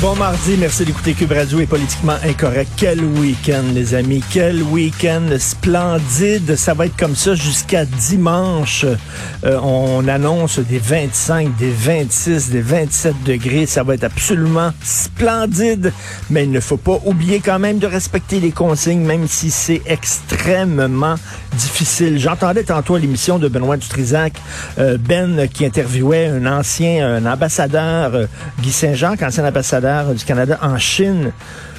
Bon mardi, merci d'écouter Cube Radio et Politiquement Incorrect. Quel week-end, les amis. Quel week-end splendide. Ça va être comme ça jusqu'à dimanche. Euh, on annonce des 25, des 26, des 27 degrés. Ça va être absolument splendide. Mais il ne faut pas oublier quand même de respecter les consignes, même si c'est extrêmement difficile. J'entendais tantôt l'émission de Benoît Dutrisac, euh, Ben qui interviewait un ancien un ambassadeur, euh, Guy Saint-Jean, ancien ambassadeur du Canada en Chine.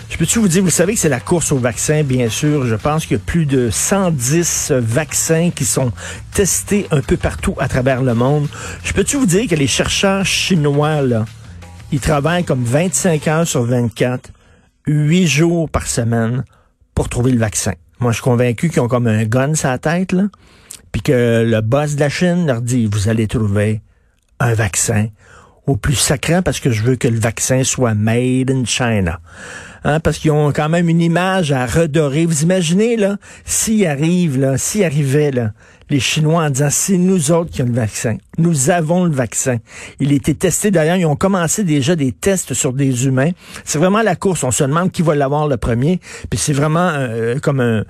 Je peux-tu vous dire, vous savez que c'est la course au vaccin, bien sûr. Je pense qu'il y a plus de 110 vaccins qui sont testés un peu partout à travers le monde. Je peux-tu vous dire que les chercheurs chinois, là, ils travaillent comme 25 heures sur 24, 8 jours par semaine pour trouver le vaccin? Moi, je suis convaincu qu'ils ont comme un gun sur la tête, là, puis que le boss de la Chine leur dit, vous allez trouver un vaccin au plus sacrant parce que je veux que le vaccin soit made in China. Hein, parce qu'ils ont quand même une image à redorer. Vous imaginez, là, s'il arrive, là, s'il arrivait, là, les Chinois en disant c'est nous autres qui avons le vaccin. Nous avons le vaccin. Il a été testé d'ailleurs. Ils ont commencé déjà des tests sur des humains. C'est vraiment la course. On se demande qui va l'avoir le premier. Puis c'est vraiment euh, comme un,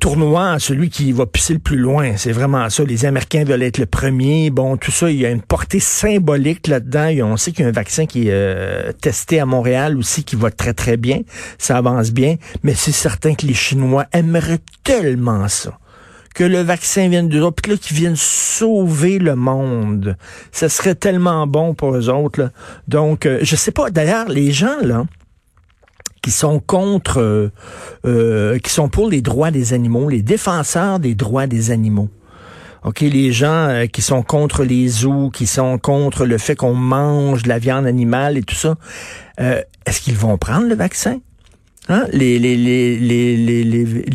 tournoi, celui qui va pisser le plus loin. C'est vraiment ça. Les Américains veulent être le premier. Bon, tout ça, il y a une portée symbolique là-dedans. On sait qu'il y a un vaccin qui est euh, testé à Montréal aussi qui va très très bien. Ça avance bien. Mais c'est certain que les Chinois aimeraient tellement ça que le vaccin vienne d'eux puis là, qu'ils viennent sauver le monde. Ça serait tellement bon pour eux autres. Donc, euh, je sais pas. D'ailleurs, les gens, là, qui sont contre, euh, euh, qui sont pour les droits des animaux, les défenseurs des droits des animaux. OK, les gens qui sont contre les zoos, qui sont contre le fait qu'on mange de la viande animale et tout ça, est-ce qu'ils vont prendre le vaccin? Hein? Les,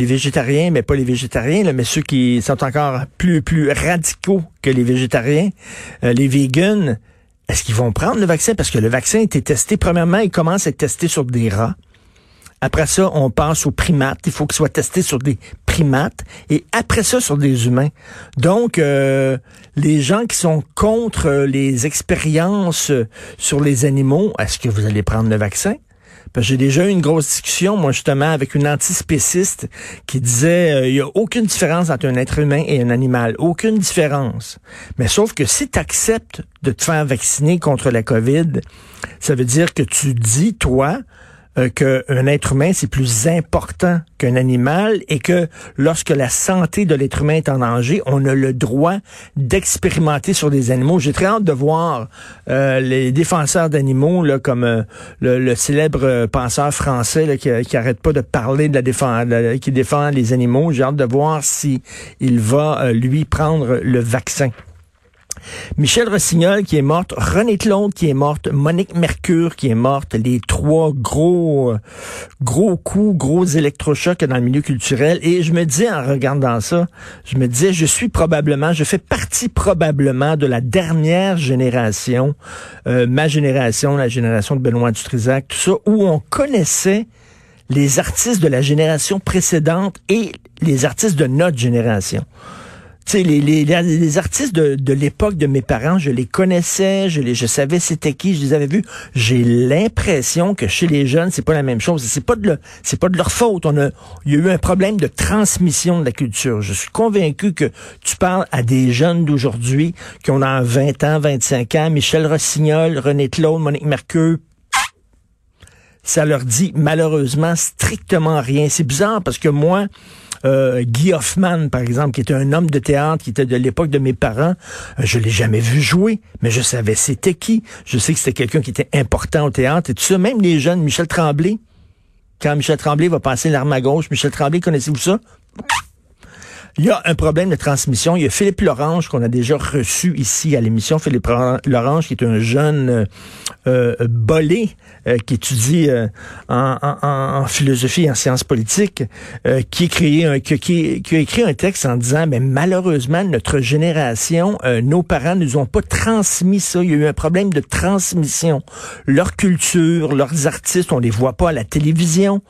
végétariens, mais pas les végétariens, mais ceux qui sont encore plus, plus radicaux que les végétariens, euh, les vegans, est-ce qu'ils vont prendre le vaccin? Parce que le vaccin a été testé, premièrement, il commence à être testé sur des rats. Après ça, on passe aux primates. Il faut qu'il soit testé sur des primates. Et après ça, sur des humains. Donc, euh, les gens qui sont contre les expériences sur les animaux, est-ce que vous allez prendre le vaccin? J'ai déjà eu une grosse discussion, moi, justement, avec une antispéciste qui disait euh, il y a aucune différence entre un être humain et un animal. Aucune différence. Mais sauf que si tu acceptes de te faire vacciner contre la COVID, ça veut dire que tu dis, toi, euh, qu'un être humain, c'est plus important qu'un animal et que lorsque la santé de l'être humain est en danger, on a le droit d'expérimenter sur des animaux. J'ai très hâte de voir euh, les défenseurs d'animaux, comme euh, le, célèbre penseur français qui, qui arrête pas de parler de la défense, qui défend les animaux. J'ai hâte de voir si il va lui prendre le vaccin. Michel Rossignol qui est morte, René Claude qui est morte, Monique Mercure qui est morte, les trois gros gros coups, gros électrochocs dans le milieu culturel. Et je me dis en regardant ça, je me disais, je suis probablement, je fais partie probablement de la dernière génération, euh, ma génération, la génération de Benoît Dutrisac, tout ça, où on connaissait les artistes de la génération précédente et les artistes de notre génération. Sais, les, les, les, artistes de, de l'époque de mes parents, je les connaissais, je, les, je savais c'était qui, je les avais vus. J'ai l'impression que chez les jeunes, c'est pas la même chose. C'est pas de pas de leur faute. On a, il y a eu un problème de transmission de la culture. Je suis convaincu que tu parles à des jeunes d'aujourd'hui qui ont 20 ans, 25 ans, Michel Rossignol, René Claude, Monique Mercure, ça leur dit malheureusement strictement rien. C'est bizarre parce que moi, euh, Guy Hoffman, par exemple, qui était un homme de théâtre, qui était de l'époque de mes parents, euh, je l'ai jamais vu jouer, mais je savais c'était qui. Je sais que c'était quelqu'un qui était important au théâtre et tout ça. Même les jeunes, Michel Tremblay, quand Michel Tremblay va passer l'arme à gauche, Michel Tremblay, connaissez-vous ça? Il y a un problème de transmission. Il y a Philippe Lorange qu'on a déjà reçu ici à l'émission. Philippe Lorange qui est un jeune euh, euh bolé euh, qui étudie euh, en, philosophie et en sciences politiques, qui, écrit a écrit un texte en disant, mais malheureusement, notre génération, nos parents nous ont pas transmis ça. Il y a eu un problème de transmission. Leur culture, leurs artistes, on les voit pas à la télévision.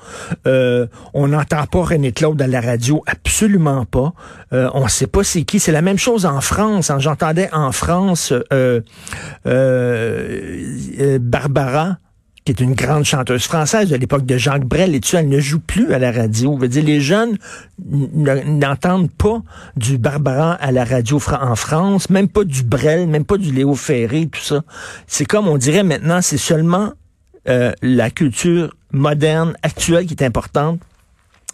on n'entend pas René Claude à la radio, absolument pas. Euh, on ne sait pas c'est qui. C'est la même chose en France. Hein. J'entendais en France euh, euh, Barbara qui est une grande chanteuse française de l'époque de Jacques Brel, et tu elle ne joue plus à la radio. Veut dire, les jeunes n'entendent pas du Barbara à la radio en France, même pas du Brel, même pas du Léo Ferré, tout ça. C'est comme on dirait maintenant, c'est seulement la culture moderne, actuelle qui est importante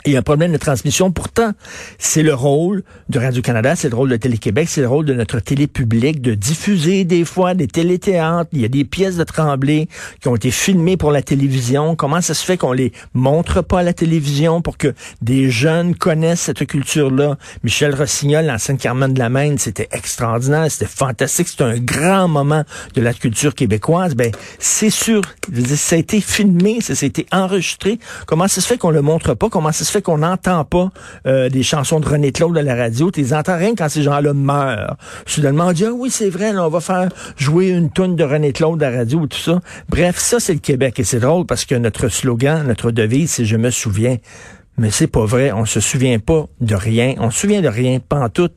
il y a un problème de transmission. Pourtant, c'est le rôle de Radio-Canada, c'est le rôle de Télé-Québec, c'est le rôle de notre télé publique de diffuser des fois des téléthéâtres. Il y a des pièces de Tremblay qui ont été filmées pour la télévision. Comment ça se fait qu'on les montre pas à la télévision pour que des jeunes connaissent cette culture-là? Michel Rossignol, l'ancienne Carmen de la Maine, c'était extraordinaire, c'était fantastique, c'était un grand moment de la culture québécoise. Ben, c'est sûr, ça a été filmé, ça, a été enregistré. Comment ça se fait qu'on le montre pas? Comment ça se fait qu'on n'entend pas euh, des chansons de René Claude à la radio. Tu les rien quand ces gens-là meurent. Soudainement, on dit, ah oui, c'est vrai, on va faire jouer une tonne de René Claude à la radio ou tout ça. Bref, ça, c'est le Québec. Et c'est drôle parce que notre slogan, notre devise, c'est « Je me souviens ». Mais c'est pas vrai. On se souvient pas de rien. On se souvient de rien. Pas en tout.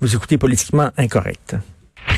Vous écoutez politiquement incorrect.